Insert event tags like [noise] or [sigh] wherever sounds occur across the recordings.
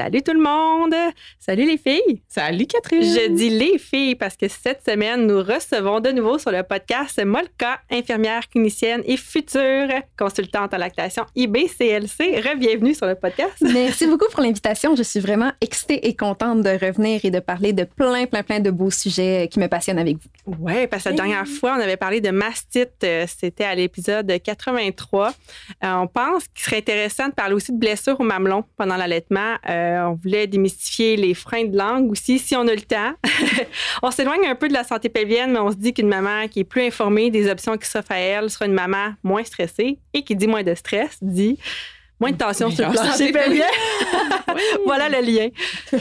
Salut tout le monde! Salut les filles! Salut Catherine! Je dis les filles parce que cette semaine, nous recevons de nouveau sur le podcast Molka, infirmière clinicienne et future consultante en lactation IBCLC. Rebienvenue sur le podcast. [laughs] Merci beaucoup pour l'invitation. Je suis vraiment excitée et contente de revenir et de parler de plein, plein, plein de beaux sujets qui me passionnent avec vous. Oui, parce que la dernière fois, on avait parlé de mastite. euh, C'était à l'épisode 83. Euh, on pense qu'il serait intéressant de parler aussi de blessures au mamelon pendant l'allaitement. Euh, on voulait démystifier les freins de langue aussi, si on a le temps. [laughs] on s'éloigne un peu de la santé pelvienne, mais on se dit qu'une maman qui est plus informée des options qui s'offrent à elle sera une maman moins stressée et qui dit moins de stress, dit moins de tension sur le plancher santé pelvien. [laughs] voilà le lien. [laughs]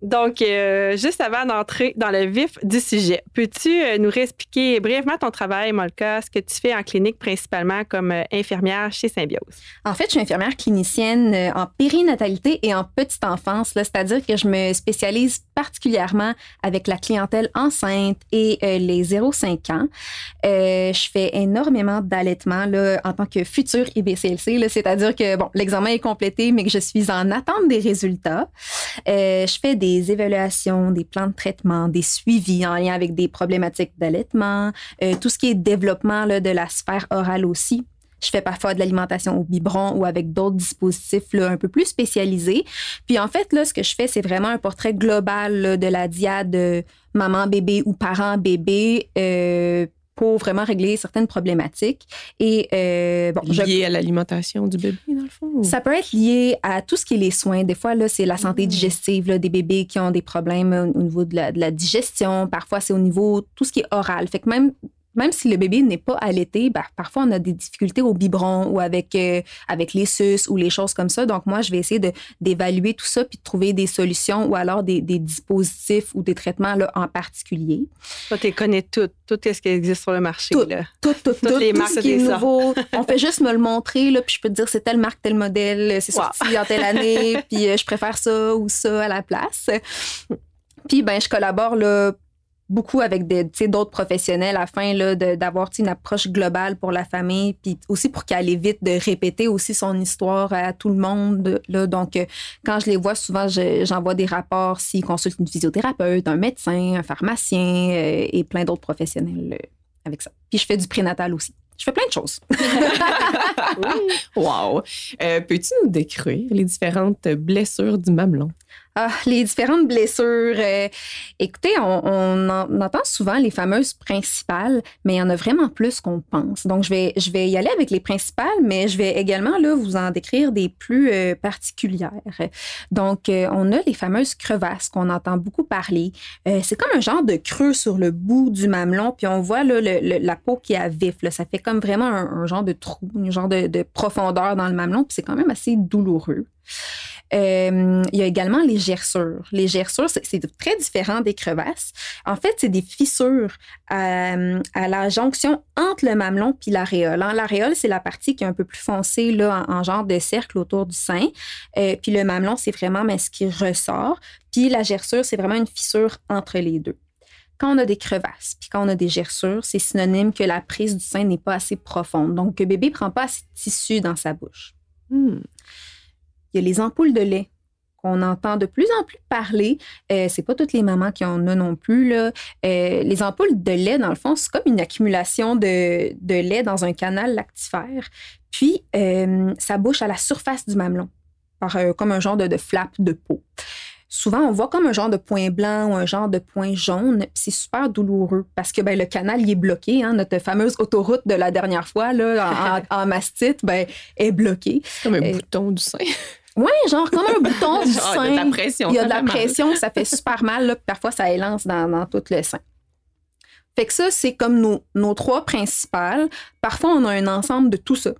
Donc, euh, juste avant d'entrer dans le vif du sujet, peux-tu euh, nous réexpliquer brièvement ton travail, Molka, ce que tu fais en clinique principalement comme euh, infirmière chez Symbiose? En fait, je suis infirmière clinicienne en périnatalité et en petite enfance, c'est-à-dire que je me spécialise particulièrement avec la clientèle enceinte et euh, les 0-5 ans. Je fais énormément d'allaitement en tant que future IBCLC, c'est-à-dire que bon, l'examen est complété, mais que je suis en attente des résultats. Je fais des évaluations, des plans de traitement, des suivis en lien avec des problématiques d'allaitement, euh, tout ce qui est développement de la sphère orale aussi. Je fais parfois de l'alimentation au biberon ou avec d'autres dispositifs un peu plus spécialisés. Puis en fait, là, ce que je fais, c'est vraiment un portrait global de la diade maman-bébé ou parent-bébé euh, pour vraiment régler certaines problématiques. Et euh, bon, je- Lié à l'alimentation du bébé, dans le fond? ça peut être lié à tout ce qui est les soins. Des fois, là, c'est la santé digestive là, des bébés qui ont des problèmes au, au niveau de la, de la digestion. Parfois, c'est au niveau tout ce qui est oral. Fait que même même si le bébé n'est pas allaité, ben, parfois on a des difficultés au biberon ou avec, euh, avec les suces ou les choses comme ça. Donc, moi, je vais essayer d'évaluer tout ça puis de trouver des solutions ou alors des, des dispositifs ou des traitements là, en particulier. Toi, tu connais tout, tout ce qui existe sur le marché. Tout. Là. Tout, tout, Toutes tout, les tout marques ce qui est nouveau. On fait juste me le montrer, là, puis je peux te dire c'est telle marque, tel modèle, c'est Wow. sorti en telle année, puis euh, je préfère ça ou ça à la place. Puis, ben, je collabore là, beaucoup avec d'autres professionnels afin d'avoir une approche globale pour la famille, puis aussi pour qu'elle évite de répéter aussi son histoire à tout le monde. Là. Donc, euh, quand je les vois, souvent, je- j'envoie des rapports s'ils consultent une physiothérapeute, un médecin, un pharmacien euh, et plein d'autres professionnels euh, avec ça. Puis je fais du prénatal aussi. Je fais plein de choses. [laughs] Wow! Peux-tu nous décrire les différentes blessures du mamelon? Ah, les différentes blessures. euh, écoutez, on, on en- entend souvent les fameuses principales, mais il y en a vraiment plus qu'on pense. Donc, je vais, y aller avec les principales, mais je vais également vous en décrire des plus euh, particulières. Donc, euh, on a les fameuses crevasses qu'on entend beaucoup parler. C'est comme un genre de creux sur le bout du mamelon, puis on voit la peau qui est à vif. Ça fait comme vraiment un, un genre de trou, un genre de, de profondeur dans le mamelon, puis c'est quand même assez douloureux. Euh, il y a également les gerçures. Les gerçures, c'est très différent des crevasses. En fait, c'est des fissures à, à la jonction entre le mamelon puis l'aréole. L'aréole, c'est la partie qui est un peu plus foncée là, en, en genre de cercle autour du sein. Euh, puis le mamelon, c'est vraiment ce qui ressort. Puis la gerçure, c'est vraiment une fissure entre les deux. Quand on a des crevasses, puis quand on a des gerçures, c'est synonyme que la prise du sein n'est pas assez profonde. Donc, que bébé prend pas assez de tissu dans sa bouche. Hmm. Il y a les ampoules de lait qu'on entend de plus en plus parler. Euh, c'est pas toutes les mamans qui en ont non plus. Là. Euh, les ampoules de lait, dans le fond, c'est comme une accumulation de, de lait dans un canal lactifère. Puis, euh, ça bouche à la surface du mamelon, par, euh, comme un genre de, de flap de peau. Souvent, on voit comme un genre de point blanc ou un genre de point jaune. C'est super douloureux parce que ben, le canal il est bloqué. Hein, notre fameuse autoroute de la dernière fois là, en, en, en mastite ben, est bloquée. Comme un bouton du sein. Oui, genre comme un bouton [laughs] du Genre, il y a de sein. la pression. Il y a de la mal. pression, ça fait super mal. Là, parfois, ça élance dans, dans tout le sein. Fait que ça, c'est comme nos, nos trois principales. Parfois, on a un ensemble de tout ça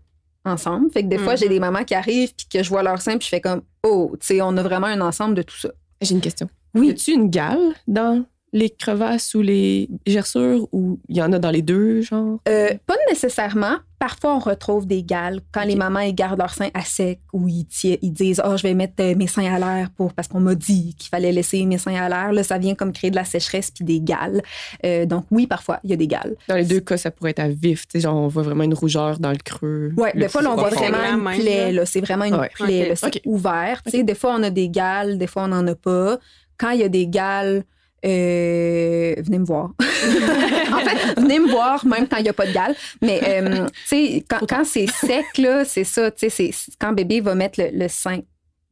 ensemble. Fait que des fois, Mhm. j'ai des mamans qui arrivent puis que je vois leur sein puis je fais comme, oh, tu sais, on a vraiment un ensemble de tout ça. J'ai une question. Oui. Y a-tu une gale dans les crevasses ou les gerçures ou il y en a dans les deux, genre? Euh, pas nécessairement. Parfois, on retrouve des gales quand les mamans ils gardent leur sein à sec ou ils, ils disent Oh, je vais mettre euh, mes seins à l'air pour parce qu'on m'a dit qu'il fallait laisser mes seins à l'air. Là, ça vient comme créer de la sécheresse puis des gales. Euh, donc, oui, parfois, il y a des gales. Dans les deux cas, ça pourrait être à vif. Tu sais, genre, on voit vraiment une rougeur dans le creux. Le des fois, là, on voit vraiment une plaie. là. Là, c'est vraiment une Ouais. plaie. Ok. là, c'est Ok. ouvert. Tu sais, Des fois, on a des gales, des fois, on n'en a pas. Quand il y a des gales, euh, venez me voir. [laughs] en fait, venez me voir même quand il n'y a pas de gale. Mais euh, tu sais, quand, quand c'est sec, là, c'est ça. Tu sais, quand bébé va mettre le, le sein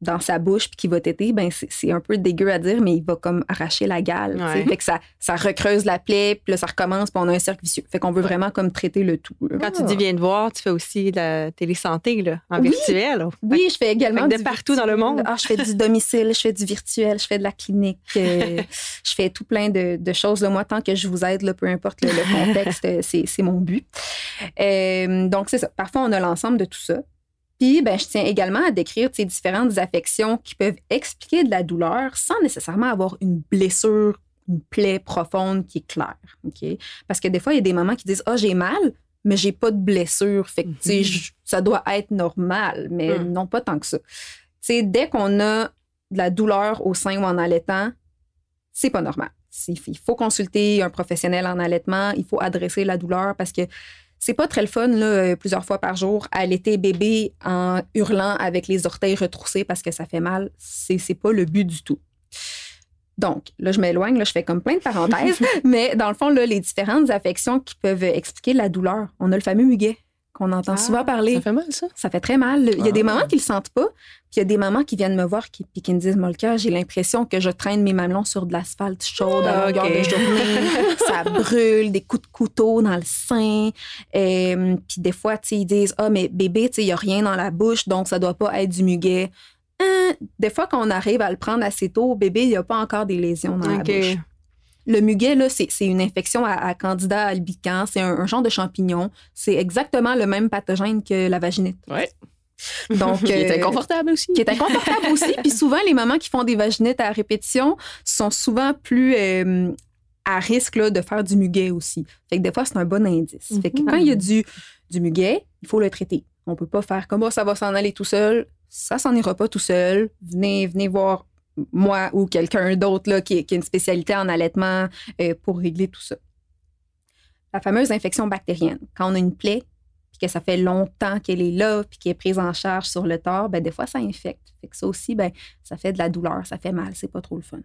dans sa bouche puis qu'il va téter, ben c'est un peu dégueu à dire, mais il va comme arracher la gale. Ouais. Fait que ça, ça recreuse la plaie, puis là, ça recommence, puis on a un cercle vicieux. Fait qu'on veut vraiment comme traiter le tout. là. Quand tu dis viens de voir, tu fais aussi de la télésanté là, en Oui. virtuel. Oui, je fais également de partout dans le monde. Ah, je fais du domicile, je fais du virtuel, je fais de la clinique, euh, [laughs] je fais tout plein de, de choses. Là, moi, tant que je vous aide, là, peu importe le, le contexte, euh, c'est c'est mon but. Euh, donc, c'est ça. Parfois, on a l'ensemble de tout ça. Puis, ben, je tiens également à décrire ces différentes affections qui peuvent expliquer de la douleur sans nécessairement avoir une blessure, une plaie profonde qui est claire. Parce que des fois, il y a des mamans qui disent Ah, j'ai mal, mais j'ai pas de blessure. Fait que, Mhm. ça doit être normal, mais Mhm. non pas tant que ça. Dès qu'on a de la douleur au sein ou en allaitant, c'est pas normal. Il faut consulter un professionnel en allaitement, il faut adresser la douleur parce que c'est pas très le fun, là, euh, plusieurs fois par jour, allaiter bébé en hurlant avec les orteils retroussés parce que ça fait mal. C'est c'est pas le but du tout. Donc, là, je m'éloigne, là, je fais comme plein de parenthèses, [laughs] mais dans le fond, là, les différentes affections qui peuvent expliquer la douleur. On a le fameux muguet qu'on entend Ah, souvent parler. Ça fait mal, ça? Ça fait très mal. Il y a des Ah. mamans qui le sentent pas, puis il y a des mamans qui viennent me voir qui, puis qui me disent Molka, j'ai l'impression que je traîne mes mamelons sur de l'asphalte chaude à Ah, longueur ok. de journée. [laughs] ça brûle, des coups de couteau dans le sein. Euh, puis des fois, ils disent Ah, mais bébé, il n'y a rien dans la bouche, donc ça doit pas être du muguet. Hein, des fois, quand on arrive à le prendre assez tôt, bébé, il n'y a pas encore des lésions dans la bouche. Le muguet, là, c'est c'est une infection à, à candida albicans. C'est un, un genre de champignon. C'est exactement le même pathogène que la vaginite. Ouais. Donc, [laughs] Qui est euh, inconfortable aussi. qui est inconfortable aussi. Puis souvent, les mamans qui font des vaginites à répétition sont souvent plus euh, à risque là, de faire du muguet aussi. Fait que des fois, c'est un bon indice. Fait que Mhm. quand il y a du, du muguet, il faut le traiter. On peut pas faire comme oh, ça va s'en aller tout seul. Ça s'en ira pas tout seul. Venez, venez voir moi ou quelqu'un d'autre qui, qui a une spécialité en allaitement euh, pour régler tout ça. La fameuse infection bactérienne. Quand on a une plaie, puis que ça fait longtemps qu'elle est là, puis qu'elle est prise en charge sur le tort, ben des fois, ça infecte. Fait que ça aussi, ben, ça fait de la douleur, ça fait mal, c'est pas trop le fun.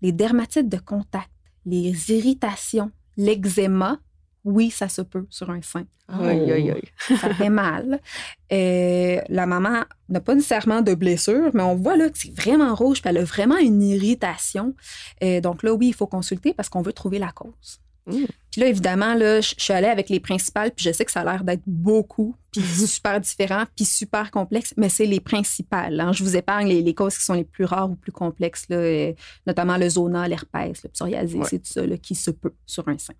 Les dermatites de contact, les irritations, l'eczéma, oui, ça se peut sur un sein. Aïe, aïe, aïe. Ça fait mal. Euh, la maman n'a pas nécessairement de blessure, mais on voit là que c'est vraiment rouge, puis elle a vraiment une irritation. Euh, donc là, oui, il faut consulter parce qu'on veut trouver la cause. Mm. Puis là, évidemment, là, je suis allée avec les principales, puis je sais que ça a l'air d'être beaucoup, puis [laughs] super différent, puis super complexe, mais c'est les principales. hein. Je vous épargne les, les causes qui sont les plus rares ou plus complexes, là, euh, notamment le zona, l'herpès, le psoriasis, Ouais. c'est tout ça là, qui se peut sur un sein.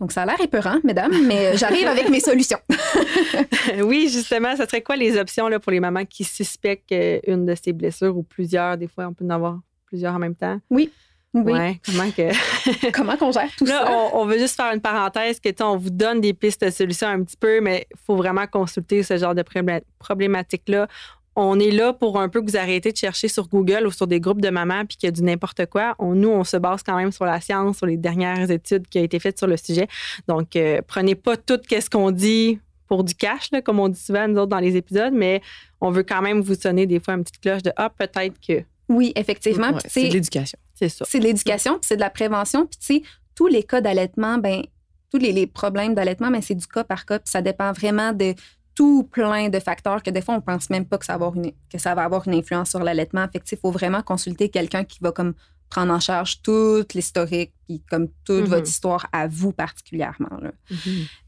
Donc, ça a l'air épeurant, mesdames, mais j'arrive avec mes solutions. [laughs] oui, justement, ça serait quoi les options là, pour les mamans qui suspectent une de ces blessures ou plusieurs? Des fois, on peut en avoir plusieurs en même temps. Oui. Ouais, comment que. [laughs] Comment qu'on gère tout Là, ça? on, on veut juste faire une parenthèse que on vous donne des pistes de solutions un petit peu, mais il faut vraiment consulter ce genre de problé- problématique-là. On est là pour un peu que vous arrêtez de chercher sur Google ou sur des groupes de mamans puis qu'il y a du n'importe quoi. On, nous, on se base quand même sur la science, sur les dernières études qui ont été faites sur le sujet. Donc, euh, prenez pas tout ce qu'on dit pour du cash, là, comme on dit souvent nous autres dans les épisodes, mais on veut quand même vous sonner des fois une petite cloche de Ah, peut-être que Oui, effectivement. Ouais, c'est de l'éducation. c'est ça. c'est de l'éducation, puis c'est de la prévention. Puis, tu sais, tous les cas d'allaitement, ben, tous les, les problèmes d'allaitement, ben, c'est du cas par cas, puis ça dépend vraiment de tout plein de facteurs que des fois, on pense même pas que ça va avoir une, que ça va avoir une influence sur l'allaitement. Fait que, il faut vraiment consulter quelqu'un qui va comme prendre en charge toute l'historique, puis comme toute Mhm. votre histoire à vous particulièrement. là.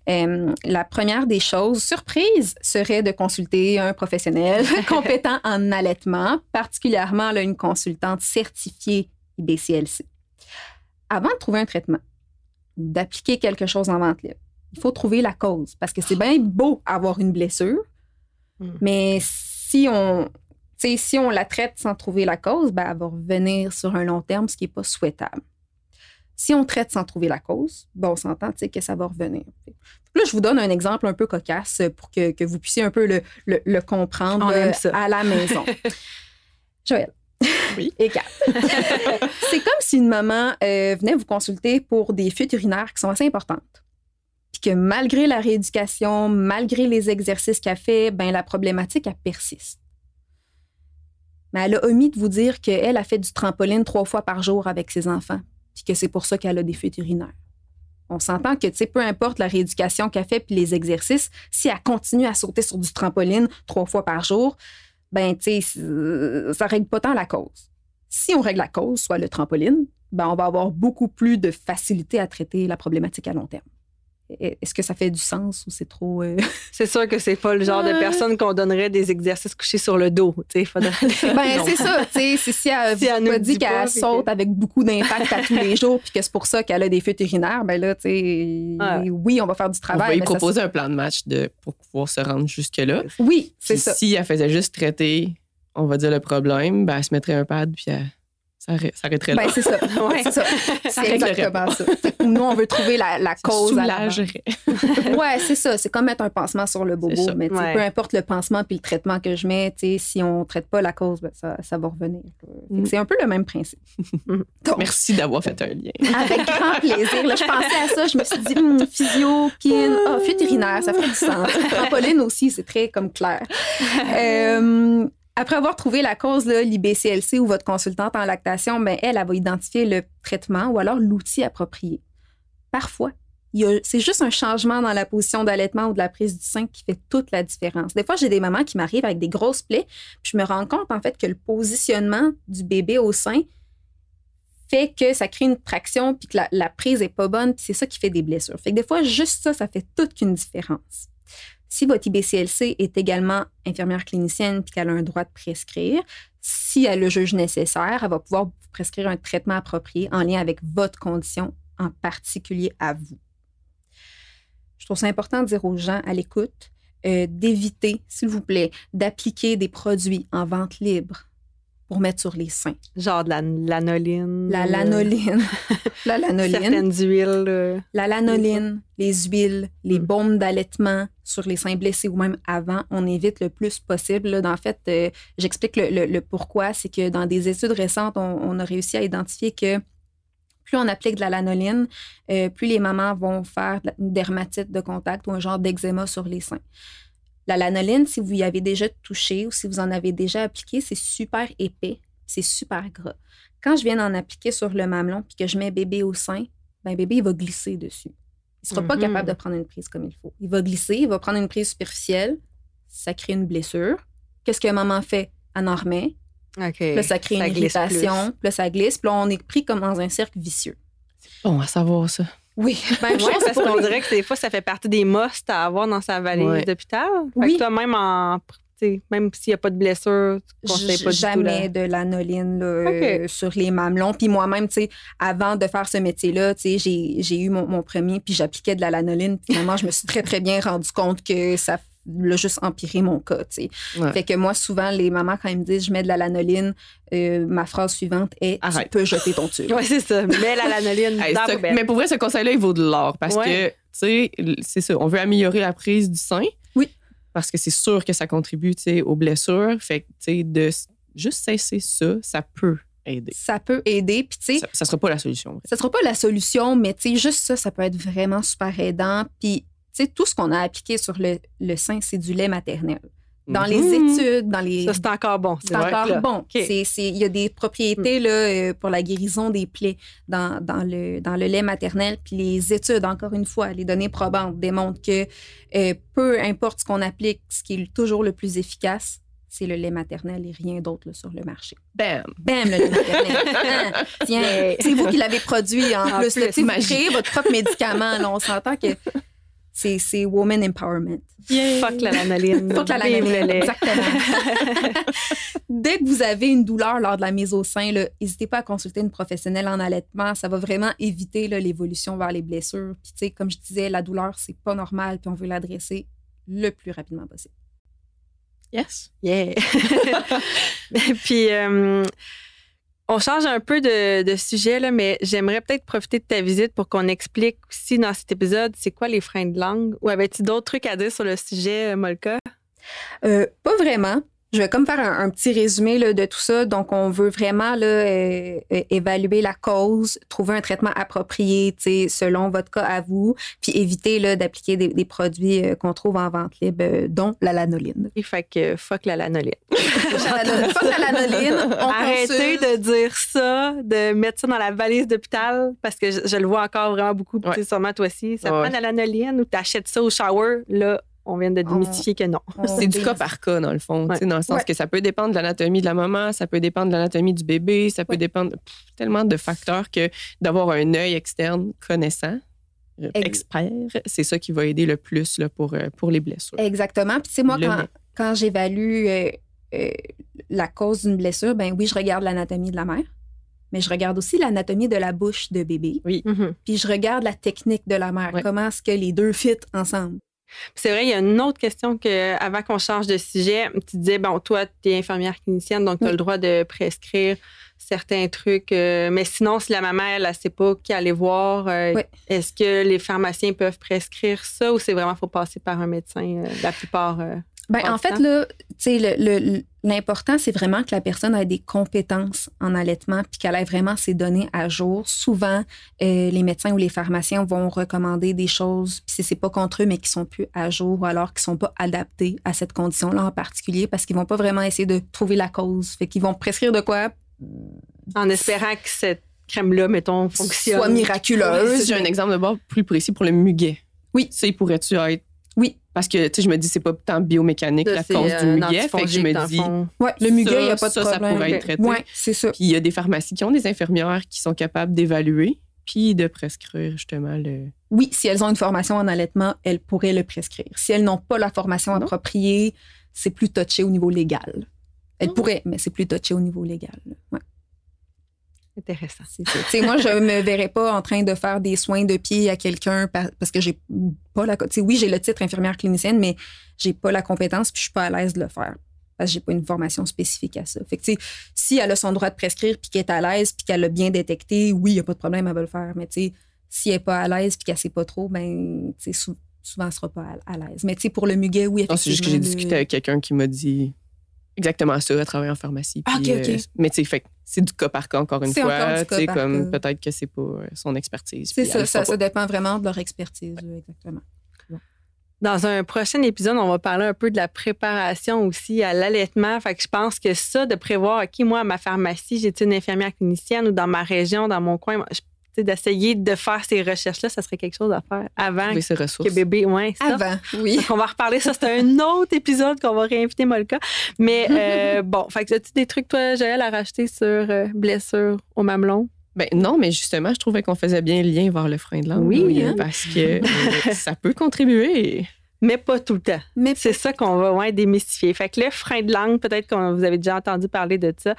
Euh, la première des choses, surprise, serait de consulter un professionnel [laughs] compétent en allaitement, particulièrement là, une consultante certifiée IBCLC. Avant de trouver un traitement ou d'appliquer quelque chose en vente libre, il faut trouver la cause parce que c'est bien beau avoir une blessure, Mm. mais si on, si on la traite sans trouver la cause, ben, elle va revenir sur un long terme, ce qui n'est pas souhaitable. Si on traite sans trouver la cause, ben, on s'entend que ça va revenir. Là, je vous donne un exemple un peu cocasse pour que, que vous puissiez un peu le, le- le comprendre euh, à la maison. [laughs] Joël. Oui. Et Kat. [laughs] C'est comme si une maman euh, venait vous consulter pour des fuites urinaires qui sont assez importantes. Que malgré la rééducation, malgré les exercices qu'elle fait, ben la problématique, elle persiste. Mais elle a omis de vous dire qu'elle a fait du trampoline trois fois par jour avec ses enfants, puis que c'est pour ça qu'elle a des fuites urinaires. On s'entend que, tu sais, peu importe la rééducation qu'elle fait puis les exercices, si elle continue à sauter sur du trampoline trois fois par jour, ben, tu sais, c'est- ça règle pas tant la cause. Si on règle la cause, soit le trampoline, ben, on va avoir beaucoup plus de facilité à traiter la problématique à long terme. Est-ce que ça fait du sens ou c'est trop. euh, [laughs] C'est sûr que c'est pas le genre de Ouais. personne qu'on donnerait des exercices couchés sur le dos. Tu sais, faudrait... [laughs] Ben, c'est ça, tu sais. c'est Si elle Si elle nous dit dit pas, qu'elle saute que- avec beaucoup d'impact à tous les jours, puis que c'est pour ça qu'elle a des fuites urinaires, ben là, tu sais, Ouais. oui, on va faire du On travail. va lui mais ça- proposer un plan de match de, pour pouvoir se rendre jusque-là. Oui, c'est Puis ça. si elle faisait juste traiter, on va dire le problème, ben, elle se mettrait un pad puis elle là. Ben, c'est ça. [laughs] Ouais. C'est ça. C'est réglerait exactement ça. Fait Nous, on veut trouver la, la Ça [laughs] cause. soulagerait. [laughs] Ouais, c'est ça. C'est comme mettre un pansement sur le bobo. C'est ça. Mais Ouais. peu importe le pansement puis le traitement que je mets, tu sais, si on ne traite pas la cause, ben, ça, ça va revenir. Fait Mm. C'est un peu le même principe. Donc, Merci d'avoir fait un lien. avec grand plaisir. Là, je pensais à ça, je me suis dit, Hum, physio, kin, ah, fuite urinaire, ça ferait du sens. Trampoline aussi, c'est très comme clair. Euh, après avoir trouvé la cause, l'IBCLC ou votre consultante en lactation, ben, elle, elle va identifier le traitement ou alors l'outil approprié. Parfois, c'est juste un changement dans la position d'allaitement ou de la prise du sein qui fait toute la différence. Des fois, j'ai des mamans qui m'arrivent avec des grosses plaies, puis je me rends compte en fait que le positionnement du bébé au sein fait que ça crée une traction puis que la, prise est pas bonne, puis c'est ça qui fait des blessures. Fait que des fois, juste ça, ça fait toute qu'une différence. Si votre IBCLC est également infirmière clinicienne puis qu'elle a un droit de prescrire, si elle le juge nécessaire, elle va pouvoir vous prescrire un traitement approprié en lien avec votre condition, en particulier à vous. Je trouve ça important de dire aux gens à l'écoute euh, d'éviter, s'il vous plaît, d'appliquer des produits en vente libre pour mettre sur les seins. Genre de la lanoline. La euh, lanoline, [laughs] la lanoline, Certaines huiles. euh, la lanoline, les huiles, les Mm. baumes d'allaitement sur les seins blessés ou même avant, on évite le plus possible. Là, en fait, euh, j'explique le, le- le pourquoi. C'est que dans des études récentes, on, on a réussi à identifier que plus on applique de la lanoline, euh, plus les mamans vont faire une dermatite de contact ou un genre d'eczéma sur les seins. La lanoline, si vous y avez déjà touché ou si vous en avez déjà appliqué, c'est super épais, c'est super gras. Quand je viens d'en appliquer sur le mamelon puis que je mets bébé au sein, ben bébé il va glisser dessus. Il sera pas Mhm. capable de prendre une prise comme il faut. Il va glisser, il va prendre une prise superficielle, ça crée une blessure. Qu'est-ce que maman fait? Elle en remet. OK. Puis Là, ça crée une irritation. plus. Puis Là, ça glisse. Puis là, on est pris comme dans un cercle vicieux. Bon, à savoir ça. Oui. Même Oui, chose parce qu'on les- dirait que des fois, ça fait partie des musts à avoir dans sa valise Ouais. d'hôpital. Oui. même en. Même s'il n'y a pas de blessure, tu conseilles J- pas du jamais de l'anoline là, euh, sur les mamelons. Puis moi-même, avant de faire ce métier-là, j'ai j'ai eu mon, mon premier, puis j'appliquais de la lanoline. Puis Finalement, je me suis très, très bien rendu compte que ça l'a juste empiré mon cas, tu. Ouais. Fait que moi, souvent, les mamans, quand ils me disent « je mets de la lanoline euh, ma phrase suivante est « tu Arrête. peux jeter ton tube [laughs] Oui, c'est ça. Mets la lanoline Hey, dans la ce- poubelle. mais pour vrai, ce conseil-là, il vaut de l'or parce Ouais. que, tu sais, c'est ça. On veut améliorer la prise du sein. Oui. Parce que c'est sûr que ça contribue, tu sais, aux blessures. Fait que, tu sais, de juste cesser ça, ça peut aider. Ça peut aider. Puis, tu sais, Ça, ça sera pas la solution. ça sera pas la solution, mais tu sais, juste ça, ça peut être vraiment super aidant. Puis, tu sais, tout ce qu'on a appliqué sur le, le sein, c'est du lait maternel. Dans les Mhm. études, dans les... Ça, c'est encore bon. C'est encore Là. bon. C'est- c'est- Il y a des propriétés là, euh, pour la guérison des plaies dans, dans le, dans le lait maternel. Puis les études, encore une fois, les données probantes démontrent que euh, peu importe ce qu'on applique, ce qui est toujours le plus efficace, c'est le lait maternel et rien d'autre sur le marché. Bam! Bam, le lait maternel. Hein? [laughs] Tiens, c'est vous qui l'avez produit en, En plus. plus, sais, vous créez votre propre médicament. là. on s'entend que c'est c'est woman empowerment. Fuck la que la. Exactement. [laughs] Dès que vous avez une douleur lors de la mise au sein, là, n'hésitez pas à consulter une professionnelle en allaitement. Ça va vraiment éviter là, l'évolution vers les blessures. Puis, tu sais, comme je disais, la douleur, c'est pas normal, puis on veut l'adresser le plus rapidement possible. Yes. Yeah. [laughs] Puis, euh, On change un peu de, sujet, mais j'aimerais peut-être profiter de ta visite pour qu'on explique aussi dans cet épisode c'est quoi les freins de langue. Ou avais-tu d'autres trucs à dire sur le sujet, Molka? Euh, pas vraiment. Je vais comme faire un, un petit résumé là, de tout ça. Donc, on veut vraiment là, euh, euh, évaluer la cause, trouver un traitement approprié tu sais, selon votre cas à vous, puis éviter là, d'appliquer des, des produits euh, qu'on trouve en vente libre, euh, dont la lanoline. Et fait que fuck la lanoline. [laughs] Fuck la lanoline, on [laughs] Arrêtez consulte. de dire ça, de mettre ça dans la valise d'hôpital, parce que je, je le vois encore vraiment beaucoup, puis Ouais. sûrement toi aussi. Ça Ouais. prend de la lanoline ou tu achètes ça au shower, là, on vient de démystifier que non. On C'est du [laughs] cas par cas, dans le fond, tu sais, dans le sens Ouais. que ça peut dépendre de l'anatomie de la maman, ça peut dépendre de l'anatomie du bébé, ça peut Ouais. dépendre de pff, tellement de facteurs que d'avoir un œil externe connaissant, euh, Ex- expert, c'est ça qui va aider le plus là, pour, euh, pour les blessures. Exactement. Puis, tu sais, moi, Le quand, quand j'évalue euh, euh, la cause d'une blessure, ben oui, je regarde l'anatomie de la mère, mais je regarde aussi l'anatomie de la bouche de bébé. Mhm. Puis, je regarde la technique de la mère. Ouais. Comment est-ce que les deux fit ensemble? C'est vrai, il y a une autre question que, avant qu'on change de sujet, tu disais, bon, toi, tu es infirmière clinicienne, donc tu as Oui. le droit de prescrire certains trucs. euh, mais sinon, si la maman, elle ne sait pas qui aller voir, euh, Oui. est-ce que les pharmaciens peuvent prescrire ça ou c'est vraiment faut passer par un médecin euh, la plupart? Ben, en fait, là, le- le- l'important, c'est vraiment que la personne ait des compétences en allaitement puis qu'elle ait vraiment ses données à jour. Souvent, euh, les médecins ou les pharmaciens vont recommander des choses, puis si c'est pas contre eux, mais qui sont plus à jour ou alors qui sont pas adaptés à cette condition-là en particulier parce qu'ils vont pas vraiment essayer de trouver la cause. Fait qu'ils vont prescrire de quoi en espérant que cette crème-là, mettons, fonctionne. soit miraculeuse. J'ai un exemple de bord plus précis pour le muguet. Oui. Tu sais, pourrais-tu être. Oui. Parce que, tu sais, je me dis, c'est pas tant biomécanique Ça, la cause euh, du un muguet. Fait que je me le dis. Ouais, le muguet, il n'y a ça, pas de ça, ça problème. pourrait être traité. Ouais, c'est ça. Puis il y a des pharmacies qui ont des infirmières qui sont capables d'évaluer puis de prescrire justement le. Oui, si elles ont une formation en allaitement, elles pourraient le prescrire. Si elles n'ont pas la formation Non. appropriée, c'est plus touché au niveau légal. Elles Non. pourraient, mais c'est plus touché au niveau légal. Ouais, Intéressant. moi, je me verrais pas en train de faire des soins de pied à quelqu'un par- parce que j'ai pas la. oui, j'ai le titre infirmière clinicienne, mais j'ai pas la compétence puis je suis pas à l'aise de le faire parce que j'ai pas une formation spécifique à ça. Fait que, si elle a son droit de prescrire puis qu'elle est à l'aise puis qu'elle a bien détecté, oui, il n'y a pas de problème, elle va le faire. Mais si elle n'est pas à l'aise puis qu'elle sait pas trop, ben, souvent, elle sera pas à, à l'aise. Mais pour le muguet, oui, Non, c'est juste que j'ai effectivement, discuté avec quelqu'un qui m'a dit exactement ça, elle travaille en pharmacie. Ah, puis, ok, ok. euh, mais tu sais, fait c'est du cas par cas encore une fois. comme peut-être que c'est pas euh, son expertise. C'est ça, ça, dépend vraiment de leur expertise, exactement. Dans un prochain épisode, on va parler un peu de la préparation aussi à l'allaitement. Fait que je pense que ça, de prévoir, OK, moi, à ma pharmacie, j'ai une infirmière clinicienne ou dans ma région, dans mon coin, je- d'essayer de faire ces recherches-là, ça serait quelque chose à faire avant que bébé. Ouais, ça. Avant, oui. Donc, on va reparler. Ça, c'est un autre épisode qu'on va réinviter Molka. Mais euh, [laughs] bon, fait que as-tu des trucs, toi, Joël, à rajouter sur euh, blessure au mamelon? Ben non, mais justement, je trouvais qu'on faisait bien le lien vers le frein de langue. Oui, hein? parce que euh, ça peut contribuer. Mais pas tout le temps. Mais C'est ça qu'on va ouais, démystifier. Fait que le frein de langue, peut-être que vous avez déjà entendu parler de ça.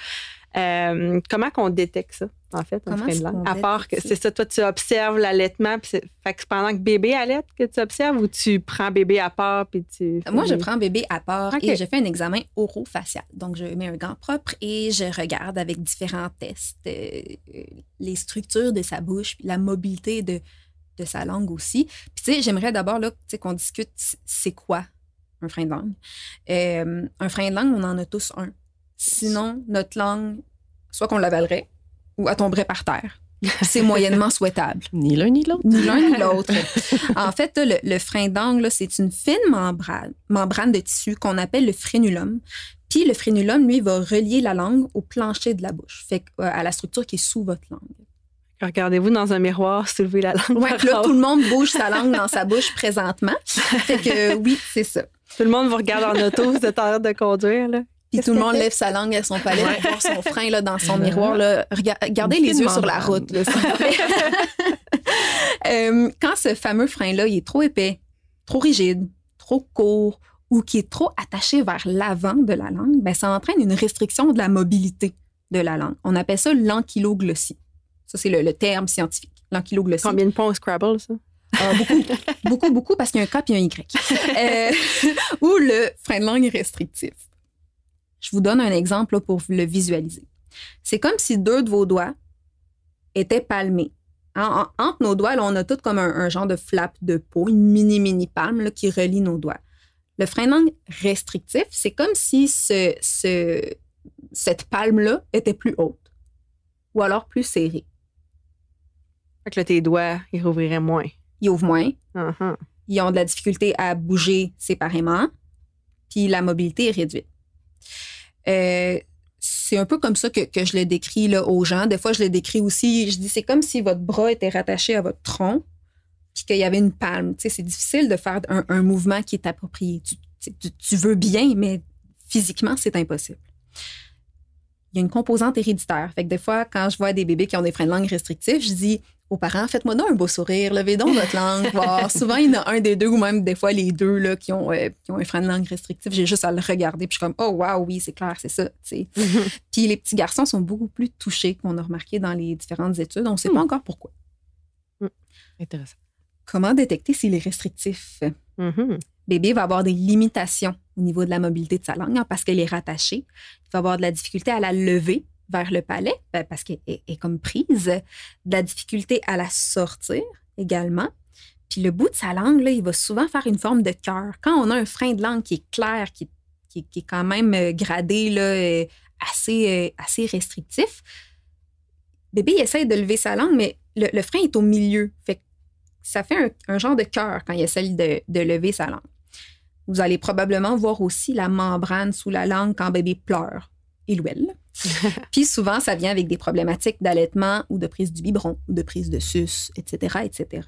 Euh, comment qu'on détecte ça, en fait, un Comment frein de langue? À part que c'est ça, toi, tu observes l'allaitement. Fait que pendant que bébé allaite que tu observes ou tu prends bébé à part puis tu. Moi, je prends bébé à part et je fais un examen orofacial. Donc, je mets un gant propre et je regarde avec différents tests euh, euh, les structures de sa bouche, la mobilité de, de sa langue aussi. Puis, tu sais, j'aimerais d'abord là, tu sais, qu'on discute c'est quoi un frein de langue? Euh, un frein de langue, on en a tous un. Sinon, notre langue, soit qu'on l'avalerait ou elle tomberait par terre. C'est moyennement souhaitable. [laughs] Ni l'un ni l'autre. Ni l'un ni l'autre. En fait, le, le frein d'angle, c'est une fine membrane, membrane de tissu qu'on appelle le frénulum. Puis le frénulum, lui, va relier la langue au plancher de la bouche, fait euh, à la structure qui est sous votre langue. Regardez-vous dans un miroir, soulevez la langue. Puis là, tout le monde bouge sa langue dans sa [laughs] bouche présentement. Fait que euh, oui, c'est ça. Tout le monde vous regarde en auto, vous êtes en train de conduire. Là. Puis tout le monde lève sa langue à son palais pour voir son frein là, dans son miroir. Là. Gardez Une les yeux sur la route. là. [laughs] [laughs] Euh, quand ce fameux frein-là il est trop épais, trop rigide, trop court ou qui est trop attaché vers l'avant de la langue, ben, ça entraîne une restriction de la mobilité de la langue. On appelle ça l'ankyloglossie. Ça, c'est le, le terme scientifique. L'ankyloglossie. Combien de points au Scrabble, ça? Ah, beaucoup, beaucoup, beaucoup, parce qu'il y a un K et un Y. [laughs] Euh, ou le frein de langue restrictif. Je vous donne un exemple là, pour le visualiser. C'est comme si deux de vos doigts étaient palmés. En- en- entre nos doigts, là, on a tout comme un, un genre de flap de peau, une mini-mini palme là, qui relie nos doigts. Le frein de langue restrictif, c'est comme si ce, ce- cette palme-là était plus haute ou alors plus serrée. Fait que là, tes doigts, ils rouvriraient moins. Ils ouvrent moins, Mhm. ils ont de la difficulté à bouger séparément, puis la mobilité est réduite. Euh, c'est un peu comme ça que, que je le décris là, aux gens. Des fois, je le décris aussi, je dis c'est comme si votre bras était rattaché à votre tronc, puis qu'il y avait une palme. Tu sais, c'est difficile de faire un, un mouvement qui est approprié. Tu, tu- veux bien, mais physiquement, c'est impossible. Il y a une composante héréditaire. Fait que des fois, quand je vois des bébés qui ont des freins de langue restrictifs, je dis aux parents, faites-moi donc un beau sourire, levez donc votre langue, [laughs] voir. Souvent, il y en a un des deux ou même des fois les deux là, qui, ont, euh, qui ont un frein de langue restrictif. J'ai juste à le regarder, puis je suis comme, oh, wow, oui, c'est clair, c'est ça. [laughs] puis les petits garçons sont beaucoup plus touchés qu'on a remarqué dans les différentes études. On ne sait pas encore pourquoi. Intéressant. Comment détecter s'il est restrictif? Mhm. bébé va avoir des limitations au niveau de la mobilité de sa langue hein, parce qu'elle est rattachée. Il va avoir de la difficulté à la lever vers le palais ben, parce qu'elle est, comme prise. De la difficulté à la sortir également. Puis le bout de sa langue, là, il va souvent faire une forme de cœur. Quand on a un frein de langue qui est clair, qui, est quand même euh, gradé, là, euh, assez, euh, assez restrictif, bébé il essaie de lever sa langue, mais le, frein est au milieu. Ça fait un, un genre de cœur quand il essaie de, de lever sa langue. Vous allez probablement voir aussi la membrane sous la langue quand bébé pleure. Il ou elle. [laughs] Puis souvent, ça vient avec des problématiques d'allaitement ou de prise du biberon ou de prise de suce, etc., etc.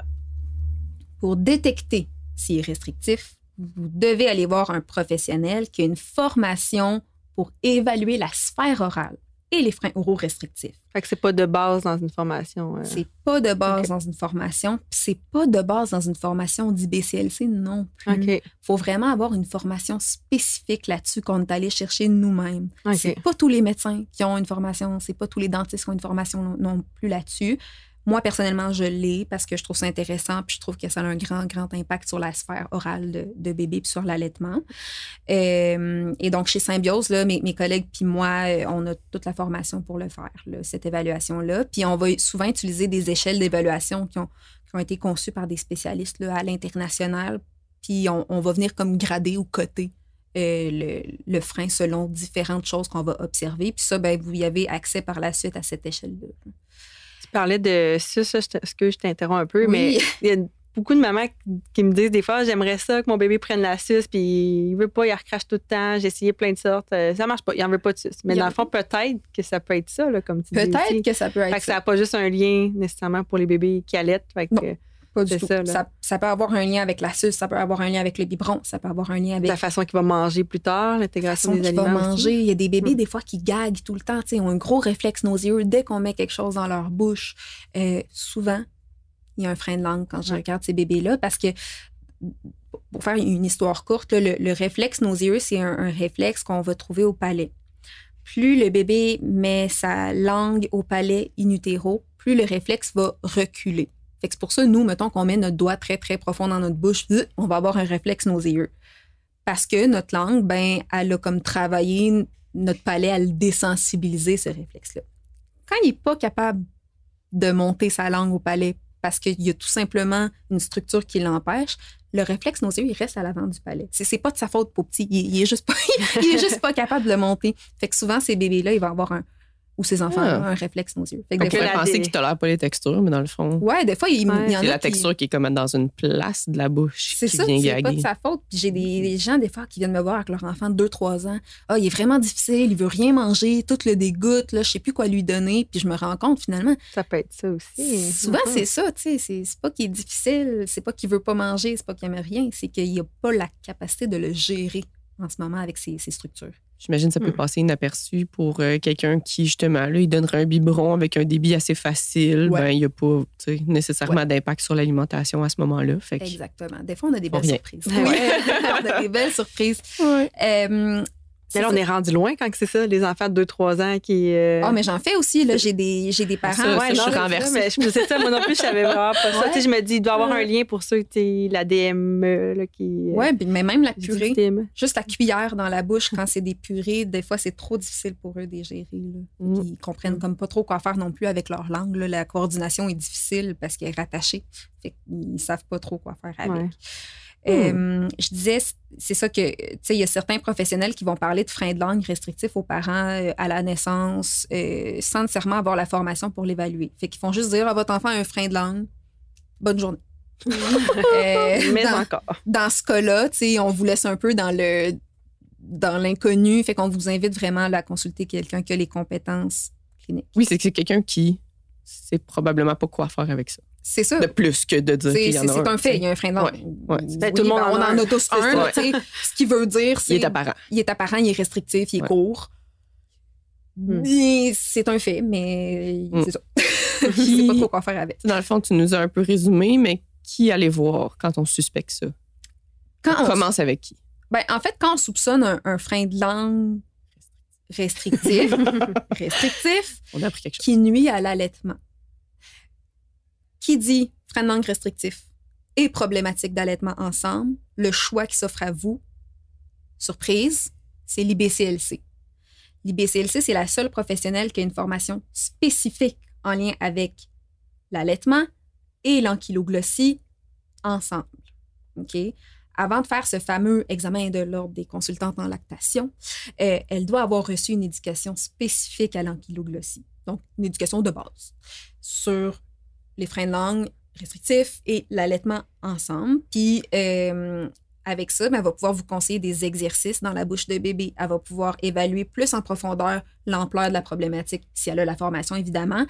Pour détecter s'il est restrictif, vous devez aller voir un professionnel qui a une formation pour évaluer la sphère orale et les freins oraux restrictifs. Fait que c'est pas de base dans une formation. euh. C'est pas de base dans une formation, puis c'est pas de base dans une formation d'IBCLC non plus. OK. faut vraiment avoir une formation spécifique là-dessus qu'on est allé chercher nous-mêmes. OK. C'est pas tous les médecins qui ont une formation, c'est pas tous les dentistes qui ont une formation non, non plus là-dessus. Moi, personnellement, je l'ai parce que je trouve ça intéressant, puis je trouve que ça a un grand, grand impact sur la sphère orale de, bébé puis sur l'allaitement. Euh, et donc, chez Symbiose, là, mes, collègues puis moi, euh, on a toute la formation pour le faire, cette évaluation-là. Puis on va souvent utiliser des échelles d'évaluation qui ont, été conçues par des spécialistes là, à l'international puis on, on va venir comme grader ou coter euh, le, le frein selon différentes choses qu'on va observer. Puis ça, ben, vous y avez accès par la suite à cette échelle-là. Parlais de ça, ça, ce que je t'interromps un peu, Oui. mais il y a beaucoup de mamans qui- me disent des fois, j'aimerais ça que mon bébé prenne la suce, puis il veut pas, il recrache tout le temps, j'ai essayé plein de sortes, euh, ça marche pas, il en veut pas de suce. Mais dans le fond, peut-être que ça peut être ça, là, comme tu dis. Peut-être que ça peut Fait être que ça ça. n'a pas juste un lien nécessairement pour les bébés qui allaitent. Fait que, Non. Pas du c'est tout. ça, Ça, là. ça peut avoir un lien avec la suce, ça peut avoir un lien avec le biberon, ça peut avoir un lien avec la façon qu'il va manger plus tard, la l'intégration façon des qu'il va aliments. manger. aussi. Il y a des bébés, Mm. des fois, qui gaguent tout le temps, sais, ont un gros réflexe nauséeux dès qu'on met quelque chose dans leur bouche. Euh, souvent, il y a un frein de langue quand je regarde ces bébés-là parce que, pour faire une histoire courte, là, le, le réflexe nauséeux, c'est un, un réflexe qu'on va trouver au palais. Plus le bébé met sa langue au palais in utero, plus le réflexe va reculer. Fait que c'est pour ça, nous, mettons qu'on met notre doigt très, très profond dans notre bouche, zzz, on va avoir un réflexe nauséeux. Parce que notre langue, ben, elle a comme travaillé notre palais à le désensibiliser, ce réflexe-là. Quand il n'est pas capable de monter sa langue au palais parce qu'il y a tout simplement une structure qui l'empêche, le réflexe nauséeux, il reste à l'avant du palais. C'est, c'est pas de sa faute pour petit. Il, il est juste pas, [laughs] il est juste pas capable de le monter. Fait que souvent, ces bébés-là, ils vont avoir un, ou ces enfants, Ah. un réflexe nauséeux. Fait que On des fois, penser dé- qu'il tolère pas les textures, mais dans le fond, ouais, des fois, il, il y en Ouais. a c'est la qui- texture qui est comme dans une place de la bouche C'est qui ça, c'est pas de sa faute. Puis j'ai des, des gens, des fois, qui viennent me voir avec leur enfant de 2-3 ans. Ah, il est vraiment difficile, il veut rien manger, tout le dégoûte, là, je sais plus quoi lui donner. Puis je me rends compte, finalement, Ça peut être ça aussi. souvent, Mhm. c'est ça, tu sais. C'est pas qu'il est difficile, c'est pas qu'il veut pas manger, c'est pas qu'il aime rien, c'est qu'il a pas la capacité de le gérer en ce moment avec ses, ses structures. J'imagine que ça peut Hmm. passer inaperçu pour euh, quelqu'un qui, justement, là, il donnerait un biberon avec un débit assez facile. Ouais. Ben, il n'y a pas nécessairement d'impact sur l'alimentation à ce moment-là. Exactement. Des fois, on a des belles rien. surprises. [laughs] Ouais. On a des belles surprises. Euh, là, on est rendu loin quand c'est ça, les enfants de 2-3 ans qui. euh, Ah, mais j'en fais aussi. là. J'ai des, j'ai des parents. ça, ouais, je non, suis ça, renversée. mais je- C'est ça, moi non plus, je savais vraiment pas ça. Ouais. Tu sais, je me dis, il doit y avoir un lien pour ceux qui la DME, là, qui. euh, Ouais, puis- mais même la je purée, juste la cuillère dans la bouche quand c'est des purées, des fois, c'est trop difficile pour eux de les gérer. Là. Mm. Ils comprennent comme pas trop quoi faire non plus avec leur langue. là. La coordination est difficile parce qu'elle est rattachée. Fait qu'ils savent pas trop quoi faire avec. Ouais. Euh, je disais, c'est ça que, tu sais, il y a certains professionnels qui vont parler de frein de langue restrictif aux parents euh, à la naissance euh, sans nécessairement avoir la formation pour l'évaluer. Fait qu'ils font juste dire à votre enfant un frein de langue. Bonne journée. [laughs] Mais dans- encore. dans ce cas-là, tu sais, on vous laisse un peu dans le dans l'inconnu, fait qu'on vous invite vraiment à consulter quelqu'un qui a les compétences cliniques. Oui, c'est que c'est quelqu'un qui sait probablement pas quoi faire avec ça. C'est ça. De plus que de dire C'est qu'il y en c'est- a c'est un fait, il y a un frein de langue. Ouais, ouais. Oui, Ben, tout le monde ben, en on a en a tous un. Ce qui veut dire, c'est Il est apparent. il est apparent, il est restrictif, il est Ouais. court. Hmm. C'est un fait, mais Hmm. c'est ça. [laughs] Je sais pas trop quoi faire avec. Dans le fond, tu nous as un peu résumé, mais qui aller voir quand on suspecte ça? Quand On on, commence avec qui? ben, en fait, quand on soupçonne un, un frein de langue restrictif, [laughs] restrictif, On a appris quelque chose. qui nuit à l'allaitement. Qui dit frein restrictif et problématique d'allaitement ensemble, le choix qui s'offre à vous, surprise, c'est l'IBCLC. L'IBCLC, c'est la seule professionnelle qui a une formation spécifique en lien avec l'allaitement et l'ankyloglossie ensemble. OK? Avant de faire ce fameux examen de l'ordre des consultantes en lactation, euh, elle doit avoir reçu une éducation spécifique à l'ankyloglossie. Donc, une éducation de base sur les freins de langue restrictifs et l'allaitement ensemble. Puis, euh, avec ça, ben, elle va pouvoir vous conseiller des exercices dans la bouche de bébé. Elle va pouvoir évaluer plus en profondeur l'ampleur de la problématique, si elle a la formation, évidemment.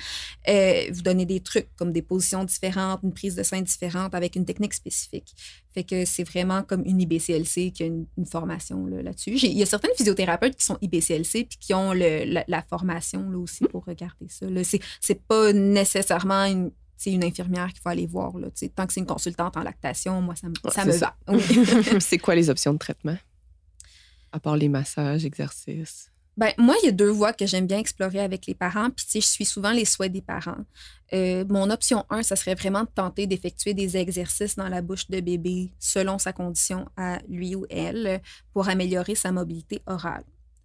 Euh, vous donner des trucs comme des positions différentes, une prise de sein différente avec une technique spécifique. Fait que c'est vraiment comme une IBCLC qui a une, une formation là, là-dessus. Il y a certaines physiothérapeutes qui sont IBCLC puis qui ont le- la, la formation là, aussi pour regarder ça. C'est pas nécessairement une, c'est une infirmière qu'il faut aller voir. Là. Tant que c'est une consultante en lactation, moi, ça me, Ouais, ça c'est me ça. va. Oui. [laughs] c'est quoi les options de traitement? À part les massages, exercices? Ben, moi, il y a deux voies que j'aime bien explorer avec les parents. Puis, tu sais, je suis souvent les souhaits des parents. Euh, mon option 1, ça serait vraiment de tenter d'effectuer des exercices dans la bouche de bébé selon sa condition à lui ou elle pour améliorer sa mobilité orale.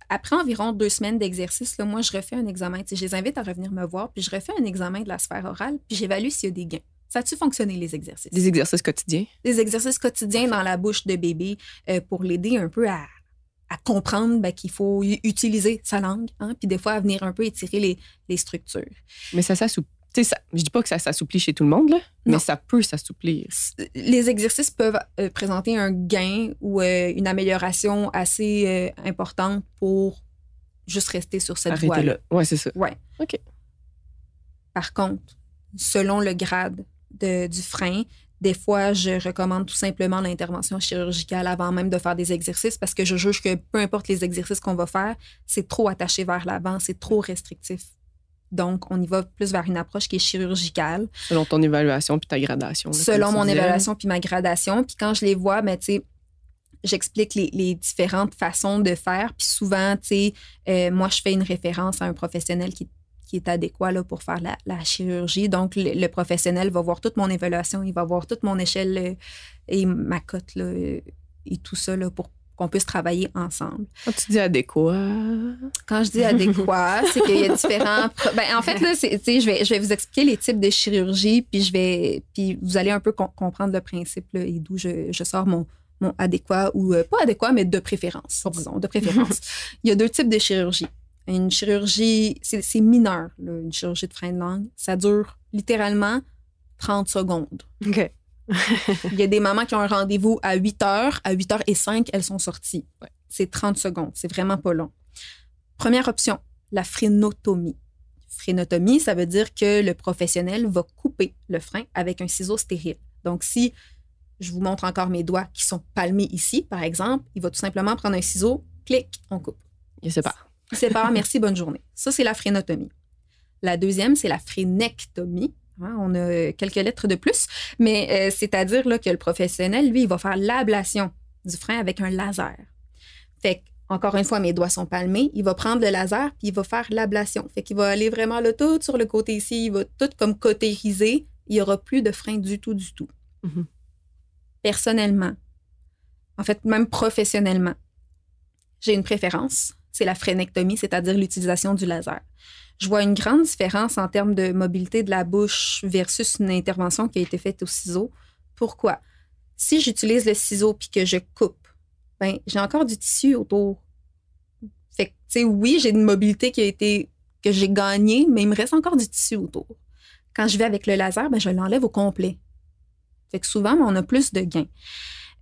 Après environ deux semaines d'exercice, moi, je refais un examen. Tu sais, je les invite à revenir me voir, puis je refais un examen de la sphère orale, puis j'évalue s'il y a des gains. Ça a-tu fonctionné, les exercices? Des exercices quotidiens. des exercices quotidiens dans la bouche de bébé euh, pour l'aider un peu à, à comprendre ben, qu'il faut utiliser sa langue, hein, puis des fois à venir un peu étirer les, les structures. Mais ça s'assouplit. Tu sais, ça- je dis pas que ça s'assouplit chez tout le monde, là, mais ça peut s'assouplir. Les exercices peuvent euh, présenter un gain ou euh, une amélioration assez euh, importante pour juste rester sur cette voie-là. là. Ouais, c'est ça. Ouais. OK. Par contre, selon le grade de- du frein, des fois, je recommande tout simplement l'intervention chirurgicale avant même de faire des exercices parce que je juge que peu importe les exercices qu'on va faire, c'est trop attaché vers l'avant, c'est trop restrictif. Donc, on y va plus vers une approche qui est chirurgicale Selon ton évaluation puis ta gradation. là, selon mon évaluation puis ma gradation. Puis quand je les vois, ben, tu j'explique les, les différentes façons de faire. Puis souvent, tu sais, euh, moi, je fais une référence à un professionnel qui, qui est adéquat là, pour faire la, la chirurgie. Donc, le, le professionnel va voir toute mon évaluation, il va voir toute mon échelle euh, et ma cote là, et tout ça là, pour qu'on puisse travailler ensemble. Quand tu dis adéquat, Quand je dis adéquat, [laughs] c'est qu'il y a différents. Ben, en fait, là, je vais, je vais vous expliquer les types de chirurgie, puis je vais, puis vous allez un peu com- comprendre le principe là, et d'où je, je sors mon, mon adéquat ou euh, pas adéquat, mais de préférence, disons, de préférence. [laughs] Il y a deux types de chirurgie. Une chirurgie, c'est c'est mineur, là, une chirurgie de frein de langue. Ça dure littéralement 30 secondes. OK. [laughs] Il y a des mamans qui ont un rendez-vous à 8 heures. À 8 heures et 5, elles sont sorties. Ouais. C'est 30 secondes. C'est vraiment pas long. Première option, la phrénotomie. Phrénotomie, ça veut dire que le professionnel va couper le frein avec un ciseau stérile. Donc, si je vous montre encore mes doigts qui sont palmés ici, par exemple, il va tout simplement prendre un ciseau, clic, on coupe. il sépare. Il sépare, merci, bonne journée. Ça, c'est la phrénotomie. La deuxième, c'est la phrénectomie. Hein, on a euh, quelques lettres de plus, mais euh, c'est-à-dire là, que le professionnel, lui, il va faire l'ablation du frein avec un laser. Fait encore une fois, mes doigts sont palmés. Il va prendre le laser puis il va faire l'ablation. Fait qu'il va aller vraiment là, tout sur le côté ici. Il va tout comme cotériser. Il n'y aura plus de frein du tout, du tout. Mhm. Personnellement, en fait, même professionnellement, j'ai une préférence. C'est la frénectomie, c'est-à-dire l'utilisation du laser. Je vois une grande différence en termes de mobilité de la bouche versus une intervention qui a été faite au ciseau. Pourquoi? Si j'utilise le ciseau puis que je coupe, ben, j'ai encore du tissu autour. Fait oui, j'ai une mobilité qui a été, que j'ai gagnée, mais il me reste encore du tissu autour. Quand je vais avec le laser, ben, je l'enlève au complet. Fait que souvent, on a plus de gains.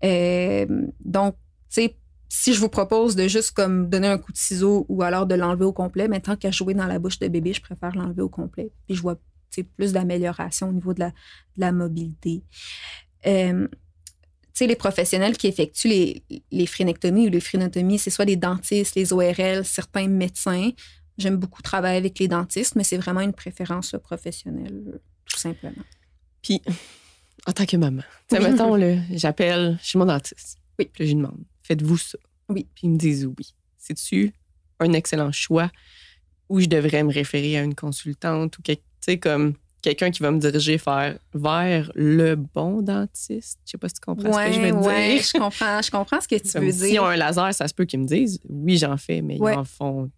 Euh, donc, tu si je vous propose de juste comme donner un coup de ciseau ou alors de l'enlever au complet, mais tant qu'à jouer dans la bouche de bébé, je préfère l'enlever au complet. Puis je vois plus d'amélioration au niveau de la, de la mobilité. Euh, les professionnels qui effectuent les, les ou les phrénotomies, c'est soit les dentistes, les ORL, certains médecins. J'aime beaucoup travailler avec les dentistes, mais c'est vraiment une préférence professionnelle, tout simplement. Puis, en tant que maman, sais, mettons, j'appelle chez mon dentiste. Oui. Puis je lui demande, faites-vous ça? Oui. Puis ils me disent oui. C'est-tu un excellent choix ou je devrais me référer à une consultante ou quelque- comme quelqu'un qui va me diriger faire vers le bon dentiste? Je sais pas si tu comprends ce que je veux ouais, dire. je comprends, je comprends ce que tu Comme veux S'ils dire. ont un laser, ça se peut qu'ils me disent oui, j'en fais, mais Ouais. ils en font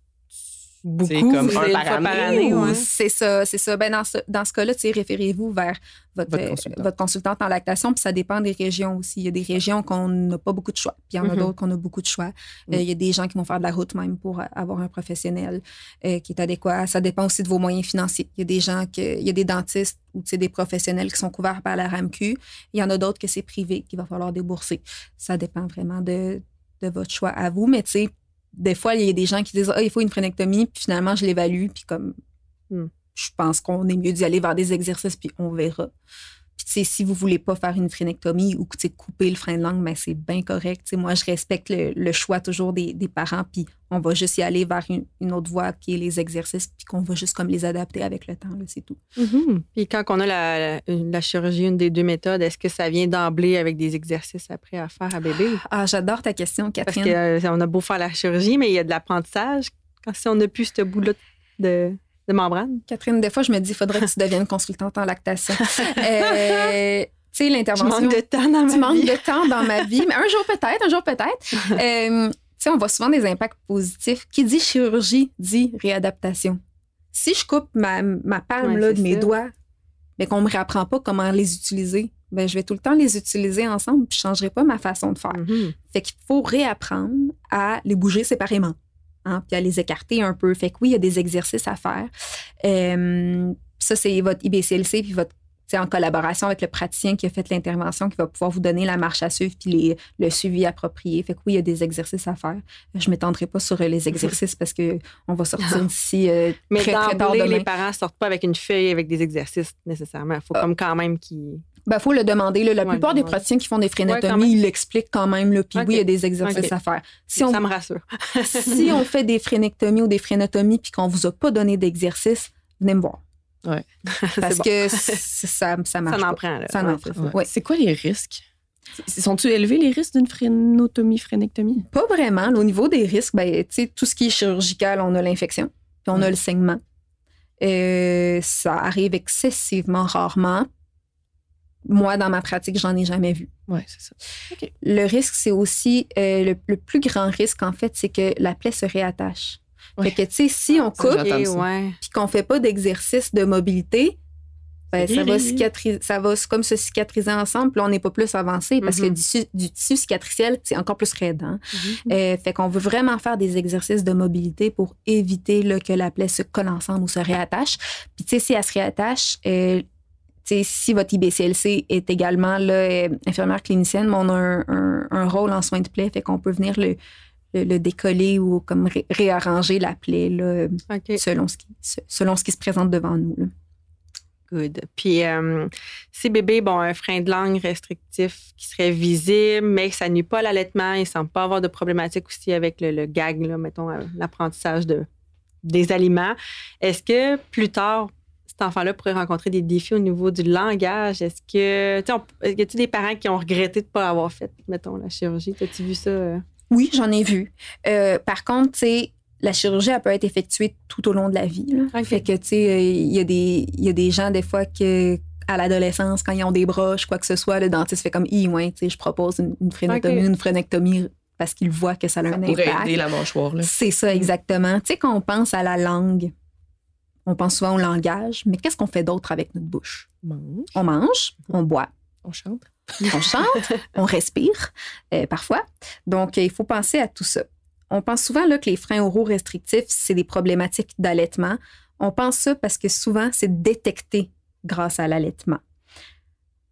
Beaucoup, c'est comme un par fois par année. année, Ou ouais. C'est ça, c'est ça. Ben dans ce, dans ce cas-là, référez-vous vers votre, Votre consultante. votre consultante en lactation, puis ça dépend des régions aussi. Il y a des régions qu'on n'a pas beaucoup de choix, puis il y en a Mhm. d'autres qu'on a beaucoup de choix. Mm. Euh, il y a des gens qui vont faire de la route même pour euh, avoir un professionnel euh, qui est adéquat. Ça dépend aussi de vos moyens financiers. Il y a des gens que, il y a des dentistes ou tu sais, des professionnels qui sont couverts par la RAMQ. Il y en a d'autres que c'est privé qu'il va falloir débourser. Ça dépend vraiment de, de votre choix à vous, mais tu sais, des fois, il y a des gens qui disent Ah, il faut une frénectomie, puis finalement, je l'évalue, puis comme Hmm. je pense qu'on est mieux d'y aller vers des exercices, puis on verra. Puis, si vous voulez pas faire une frénectomie ou, couper le frein de langue, ben, c'est bien correct. Moi, je respecte le, le choix toujours des, des parents, puis on va juste y aller vers une, une autre voie qui est les exercices, puis qu'on va juste comme les adapter avec le temps, c'est tout. Mhm. Puis quand on a la, la- la chirurgie, une des deux méthodes, est-ce que ça vient d'emblée avec des exercices après à faire à bébé? Ah, j'adore ta question, Parce Catherine. qu'on a beau faire la chirurgie, mais il y a de l'apprentissage. Quand si on n'a plus ce bout-là de, de membrane? Catherine, des fois, je me dis, il faudrait que tu deviennes consultante en lactation. [laughs] Euh, tu sais, Je l'intervention. manque de temps dans ma tu manques vie. de temps dans ma vie, mais un jour peut-être, un jour peut-être. [laughs] Euh, tu sais, on voit souvent des impacts positifs. Qui dit chirurgie dit réadaptation. Si je coupe ma, ma palme Ouais, là, de mes ça. doigts, mais qu'on me réapprend pas comment les utiliser, ben, je vais tout le temps les utiliser ensemble, puis je changerai pas ma façon de faire. Mhm. Fait qu'il faut réapprendre à les bouger séparément, hein, puis à les écarter un peu. Fait que oui, il y a des exercices à faire. Euh, ça, c'est votre IBCLC, puis votre en collaboration avec le praticien qui a fait l'intervention, qui va pouvoir vous donner la marche à suivre puis les- le suivi approprié. Fait que oui, il y a des exercices à faire. Je ne m'étendrai pas sur les exercices parce que on va sortir d'ici euh, Mais très, très tard demain. les parents sortent pas avec une feuille avec des exercices nécessairement. Il faut Ah. comme quand même qu'ils. Ben, faut le demander. là. La Ouais, plupart des praticiens qui font des frénotomies, ils l'expliquent quand même. Là. Puis oui, il y a des exercices à faire. Si on Ça me rassure. [laughs] si on fait des frénectomies ou des frénotomies puis qu'on vous a pas donné d'exercice, venez me voir. [laughs] Parce bon. que ça, ça marche Ça en pas. prend. Là. Ça Ouais, en c'est prend. ça. Ouais. C'est quoi les risques? Sont-ils élevés les risques d'une frénotomie, frénectomie? Pas vraiment. Au niveau des risques, ben, tu sais, tout ce qui est chirurgical, on a l'infection, puis on a le saignement. Euh, ça arrive excessivement rarement. Moi, dans ma pratique, j'en ai jamais vu. Oui, c'est ça. Le risque, c'est aussi euh, le, le plus grand risque, en fait, c'est que la plaie se réattache. Ouais. Fait que, tu sais, si on Ça, coupe Et ouais. puis qu'on fait pas d'exercice de mobilité, ben, ça va cicatriser, ça va comme se cicatriser ensemble, puis là, on n'est pas plus avancé parce que Mhm. du, tissu- du tissu cicatriciel, c'est encore plus raide. hein. Mhm. Euh, fait qu'on veut vraiment faire des exercices de mobilité pour éviter là, que la plaie se colle ensemble ou se réattache. Puis, tu sais, si elle se réattache, euh, si votre IBCLC est également là, euh, infirmière clinicienne, mais on a un, un- un rôle en soins de plaie, fait qu'on peut venir le, le, le décoller ou comme ré- réarranger la plaie là, selon, ce qui, se- selon ce qui se présente devant nous. là. Good. Puis, euh, si bébé, bon, un frein de langue restrictif qui serait visible, mais que ça nuit pas l'allaitement, il ne semble pas avoir de problématique aussi avec le, le gag, là, mettons, euh, l'apprentissage de, des aliments. Est-ce que plus tard, cet enfant-là pourrait rencontrer des défis au niveau du langage? Est-ce que, tu sais, y a-t-il des parents qui ont regretté de ne pas avoir fait, mettons, la chirurgie? As-tu vu ça? euh? Oui, j'en ai vu. Euh, par contre, tu sais, la chirurgie, elle peut être effectuée tout au long de la vie. Là. Fait que, tu sais, il y, a des- y a des gens, des fois, que à l'adolescence, quand ils ont des broches, quoi que ce soit, le dentiste fait comme, i, ouais, tu sais, je propose une, une frénectomie, une frénectomie parce qu'il voit que ça a un Pour impact. aider la mâchoire. Là. C'est ça, exactement. Tu sais, quand on pense à la langue, on pense souvent au langage, mais qu'est-ce qu'on fait d'autre avec notre bouche? Mange, On mange, on boit, on chante. on chante, [laughs] on respire euh, parfois. Donc, euh, il faut penser à tout ça. On pense souvent là, que les freins oraux restrictifs, c'est des problématiques d'allaitement. On pense ça parce que souvent, c'est détecté grâce à l'allaitement.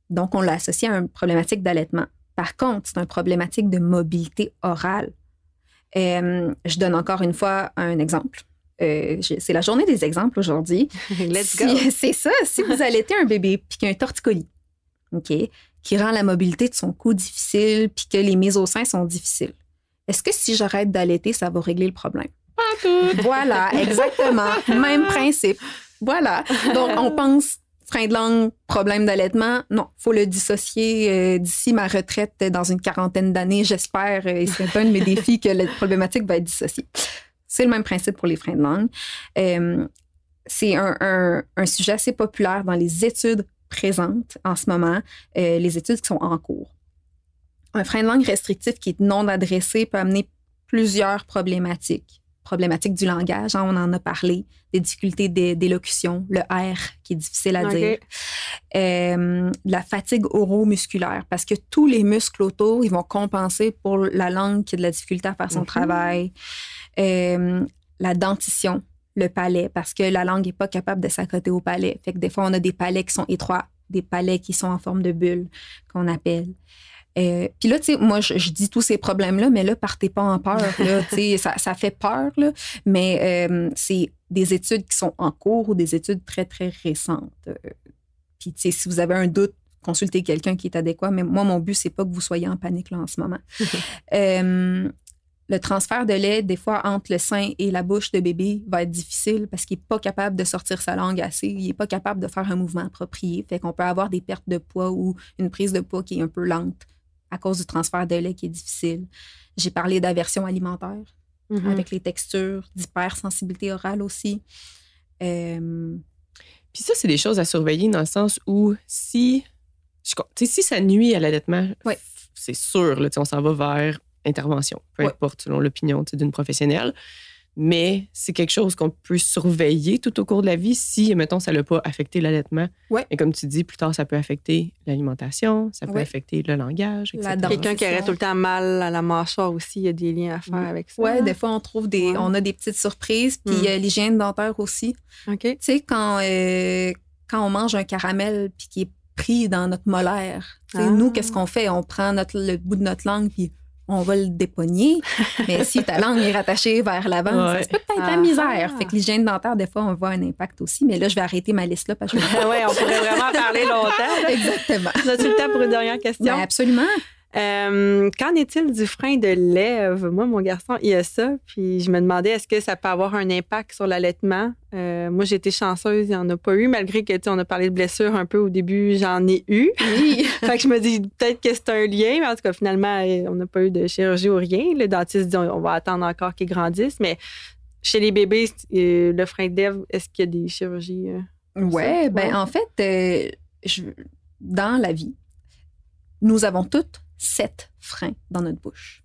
Donc, on l'associe à une problématique d'allaitement. Par contre, c'est une problématique de mobilité orale. Euh, je donne encore une fois un exemple. Euh, c'est la journée des exemples aujourd'hui. [laughs] Let's Si- go. [laughs] C'est ça. Si vous allaitez un bébé puis qu'il y a un torticolis, OK, qui rend la mobilité de son cou difficile puis que les mises au sein sont difficiles, est-ce que si j'arrête d'allaiter, ça va régler le problème? [laughs] Voilà, exactement. Même principe. Voilà. Donc, on pense frein de langue, problème d'allaitement. Non, faut le dissocier euh, d'ici ma retraite dans une quarantaine d'années, j'espère. euh, et c'est un de mes défis que la problématique va être dissociée. C'est le même principe pour les freins de langue. Euh, c'est un, sujet assez populaire dans les études présentes en ce moment, euh, les études qui sont en cours. Un frein de langue restrictif qui est non adressé peut amener plusieurs problématiques. Problématiques du langage, hein, on en a parlé, des difficultés d'é- d'élocution, le R qui est difficile à dire, euh, la fatigue oromusculaire, parce que tous les muscles autour, ils vont compenser pour la langue qui a de la difficulté à faire son travail. Euh, la dentition, le palais, parce que la langue n'est pas capable de s'accoter au palais. Fait que des fois, on a des palais qui sont étroits, des palais qui sont en forme de bulle, qu'on appelle. Euh, Puis là, tu sais, moi, je, je dis tous ces problèmes-là, mais là, partez pas en peur. Là, [laughs] tu sais, ça, ça fait peur, là, mais euh, c'est des études qui sont en cours ou des études très, très récentes. Euh, Puis, tu sais, si vous avez un doute, consultez quelqu'un qui est adéquat. Mais moi, mon but, c'est pas que vous soyez en panique là, en ce moment. [laughs] Euh, le transfert de lait, des fois, entre le sein et la bouche de bébé, va être difficile parce qu'il n'est pas capable de sortir sa langue assez. Il n'est pas capable de faire un mouvement approprié. Fait qu'on peut avoir des pertes de poids ou une prise de poids qui est un peu lente à cause du transfert de lait qui est difficile. J'ai parlé d'aversion alimentaire Mhm. avec les textures, d'hypersensibilité orale aussi. Euh, Puis ça, c'est des choses à surveiller dans le sens où si, je si ça nuit à l'allaitement, Ouais. c'est sûr, là, on s'en va vers intervention, peu Ouais. importe selon l'opinion d'une professionnelle. Mais c'est quelque chose qu'on peut surveiller tout au cours de la vie si, mettons, ça n'a pas affecté l'allaitement. Ouais. Et comme tu dis, plus tard, ça peut affecter l'alimentation, ça peut Ouais. affecter le langage, etc. La. Quelqu'un qui aurait tout le temps mal à la mâchoire aussi, il y a des liens à faire avec ça. ouais, des fois, on trouve des, Ouais. on a des petites surprises. Puis Mm. l'hygiène dentaire aussi. OK. Tu sais, quand, euh, quand on mange un caramel puis qui est pris dans notre molaire, tu sais, Ah. nous, qu'est-ce qu'on fait? On prend notre, le bout de notre langue puis on va le dépogner. [laughs] Mais si ta langue est rattachée vers l'avant, ça Ouais. se peut t'aies de la Ah. misère. Fait que l'hygiène dentaire, des fois, on voit un impact aussi. Mais là, je vais arrêter ma liste là parce que je [laughs] Ah ouais, on pourrait vraiment parler longtemps. [laughs] Exactement. As-tu le temps pour une dernière question? Ben, absolument. Euh, qu'en est-il du frein de lèvres? Moi, mon garçon, il a ça. Puis je me demandais, est-ce que ça peut avoir un impact sur l'allaitement? Euh, moi, j'ai été chanceuse, il n'y en a pas eu, malgré que, tu sais, on a parlé de blessures un peu au début, j'en ai eu. Oui. [laughs] fait que je me dis peut-être que c'est un lien, mais en tout cas, finalement, euh, on n'a pas eu de chirurgie ou rien. Le dentiste dit on va attendre encore qu'ils grandissent. Mais chez les bébés, euh, le frein de lèvres, est-ce qu'il y a des chirurgies? euh? Ouais, ben Ouais. en fait, je- dans la vie, nous avons toutes sept freins dans notre bouche.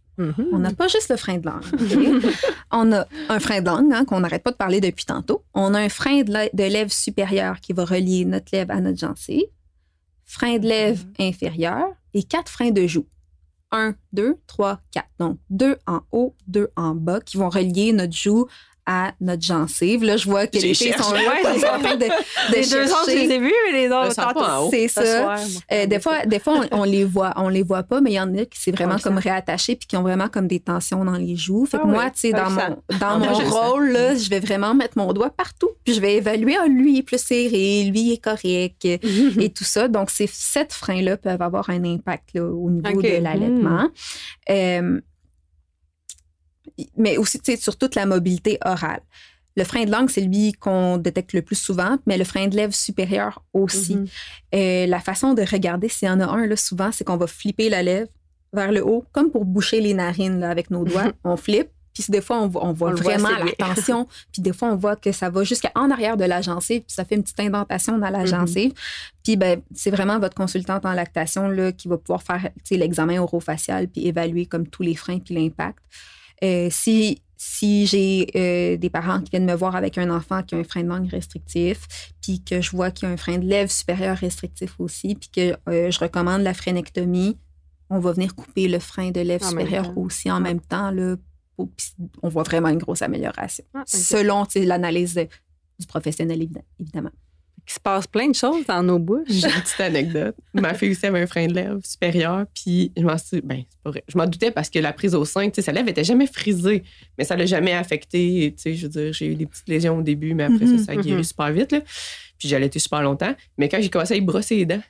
On n'a pas juste le frein de langue. [laughs] on a un frein de langue hein, qu'on n'arrête pas de parler depuis tantôt. On a un frein de, de lèvre supérieure qui va relier notre lèvre à notre gencive, frein de lèvre inférieur et quatre freins de joue. Un, deux, trois, quatre. Donc, deux en haut, deux en bas qui vont relier notre joue à notre gencive. Là, je vois que les filles sont là, Ouais, en train de, de les deux autres, je les ai vus, mais les autres, haut. C'est ce ça. soir, moi. Euh, des fois, des fois on, on les voit, on les voit pas, mais il y en a qui c'est vraiment comme sent. réattaché puis qui ont vraiment comme des tensions dans les joues. Fait que Ah moi, oui, tu sais, dans mon, dans mon rôle, là, je vais vraiment mettre mon doigt partout, puis je vais évaluer, ah, lui est plus serré, lui est correct, [laughs] et tout ça. Donc, ces sept freins-là peuvent avoir un impact là, au niveau de l'allaitement. Euh, mais aussi, tu sais, sur toute la mobilité orale. Le frein de langue, c'est lui qu'on détecte le plus souvent, mais le frein de lèvre supérieur aussi. Mhm. Euh, la façon de regarder s'il y en a un, là, souvent, c'est qu'on va flipper la lèvre, vers le haut, comme pour boucher les narines là, avec nos doigts. on flippe. Puis des fois, on, voit, on voit On le voit vraiment la tension. [laughs] puis des fois, on voit que ça va jusqu'en arrière de la gencive. Puis ça fait une petite indentation dans la Mhm. gencive. Puis ben, c'est vraiment votre consultante en lactation là, qui va pouvoir faire tu sais, l'examen orofacial puis évaluer comme tous les freins puis l'impact. Euh, si si j'ai euh, des parents qui viennent me voir avec un enfant qui a un frein de langue restrictif, puis que je vois qu'il y a un frein de lèvre supérieur restrictif aussi, puis que euh, je recommande la frénectomie, on va venir couper le frein de lèvre En même supérieur aussi en même temps. Là, pour- on voit vraiment une grosse amélioration. Ah. Selon l'analyse du professionnel, évid- évidemment. Il se passe plein de choses dans nos bouches. J'ai une petite anecdote. Ma fille aussi avait un frein de lèvre supérieur, puis je m'en suis. Ben, c'est pas vrai. Je m'en doutais parce que la prise au sein, tu sais, sa lèvre était jamais frisée, mais ça l'a jamais affecté. Tu sais, je veux dire, j'ai eu des petites lésions au début, mais après Mhm, ça, ça a guéri mhm. super vite, là. Puis j'ai allaité super longtemps. Mais quand j'ai commencé à y brosser les dents,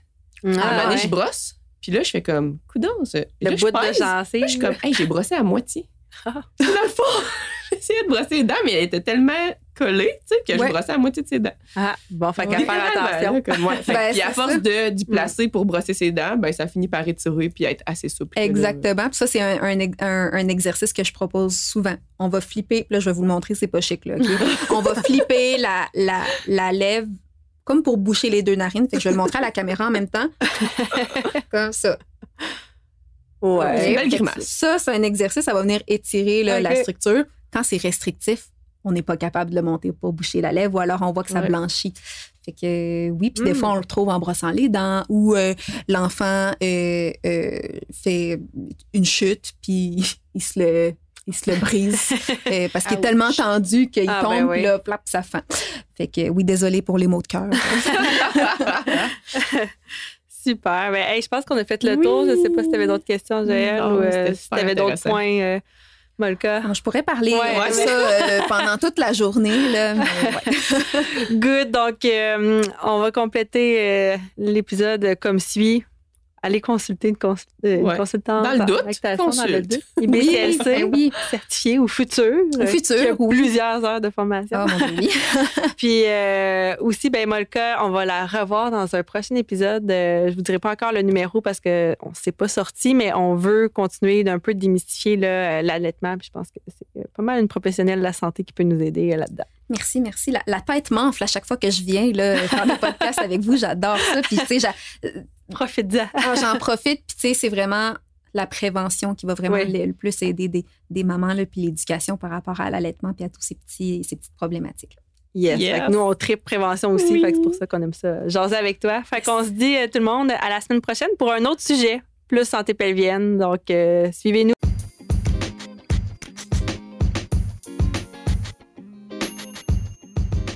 à un moment Ah, donné, ouais. je brosse, puis là, je fais comme, coudon, ça. Et Le là, je bout de gencive. Je suis comme, hey, j'ai brossé à moitié. Ah. [laughs] Dans le fond, [laughs] j'essayais de brosser les dents, mais elle était tellement collée, tu sais, que Ouais. je brossais à moitié de ses dents. Ah, bon, fait qu'à faire attention. là, comme, ouais. Fait [laughs] Ben, puis à force ça. de, d'y placer pour brosser ses dents, ben, ça finit par étirer puis être assez souple. Exactement. Puis ça, c'est un, un ex- un- un exercice que je propose souvent. On va flipper. Là, je vais vous le montrer, c'est pas chic. Là? [laughs] On va flipper la, la, la lèvre comme pour boucher les deux narines. Fait que je vais le montrer à la caméra en même temps. [laughs] comme ça. Ouais. Belle grimace. Ça, c'est un exercice. Ça va venir étirer là, la structure. Quand c'est restrictif, on n'est pas capable de le monter pour boucher la lèvre ou alors on voit que ça Ouais. blanchit. Fait que euh, oui, puis des Mm. fois on le trouve en brossant les dents ou euh, l'enfant euh, euh, fait une chute puis [laughs] il se le il se le brise euh, parce qu'il est Ouch. [laughs] tellement tendu qu'il Ah, tombe ben oui. puis là plap ça fend. Fait que oui, désolé pour les mots de cœur. [laughs] Super. Ben, hey, je pense qu'on a fait le tour. Je sais pas si tu avais d'autres questions, Joël, Non, ou euh, si tu avais d'autres intéressant. Euh, je pourrais parler Ouais, de ouais. ça euh, pendant toute la journée là, mais ouais. [laughs] Good. Donc, euh, on va compléter euh, l'épisode comme suit. Allez consulter une, cons- euh, une Ouais. consultante. Dans le doute, lactation, dans le consulte. doute. IBCLC, ben oui. certifié ou futur. euh, Futur, oui. Plusieurs heures de formation. Ah, mon. [laughs] Puis euh, aussi, ben Molka, on va la revoir dans un prochain épisode. Euh, je vous dirai pas encore le numéro parce que on s'est pas sorti, mais on veut continuer d'un peu démystifier l'allaitement. Puis je pense que c'est pas mal une professionnelle de la santé qui peut nous aider euh, là-dedans. Merci, merci. La, la tête m'enfle à chaque fois que je viens là, faire des podcasts [laughs] avec vous. J'adore ça. Puis, tu sais, Profite-en. ah, j'en profite. Puis, tu sais, c'est vraiment la prévention qui va vraiment Oui. le, le plus aider des, des mamans, là, puis l'éducation par rapport à l'allaitement, puis à tous ces petits, ces petites problématiques. Yes. Yes. Fait que nous, on tripe prévention aussi. Oui. Fait que c'est pour ça qu'on aime ça. Jaser avec toi. Fait qu'on se dit, euh, tout le monde, à la semaine prochaine pour un autre sujet, plus santé pelvienne. Donc, euh, suivez-nous.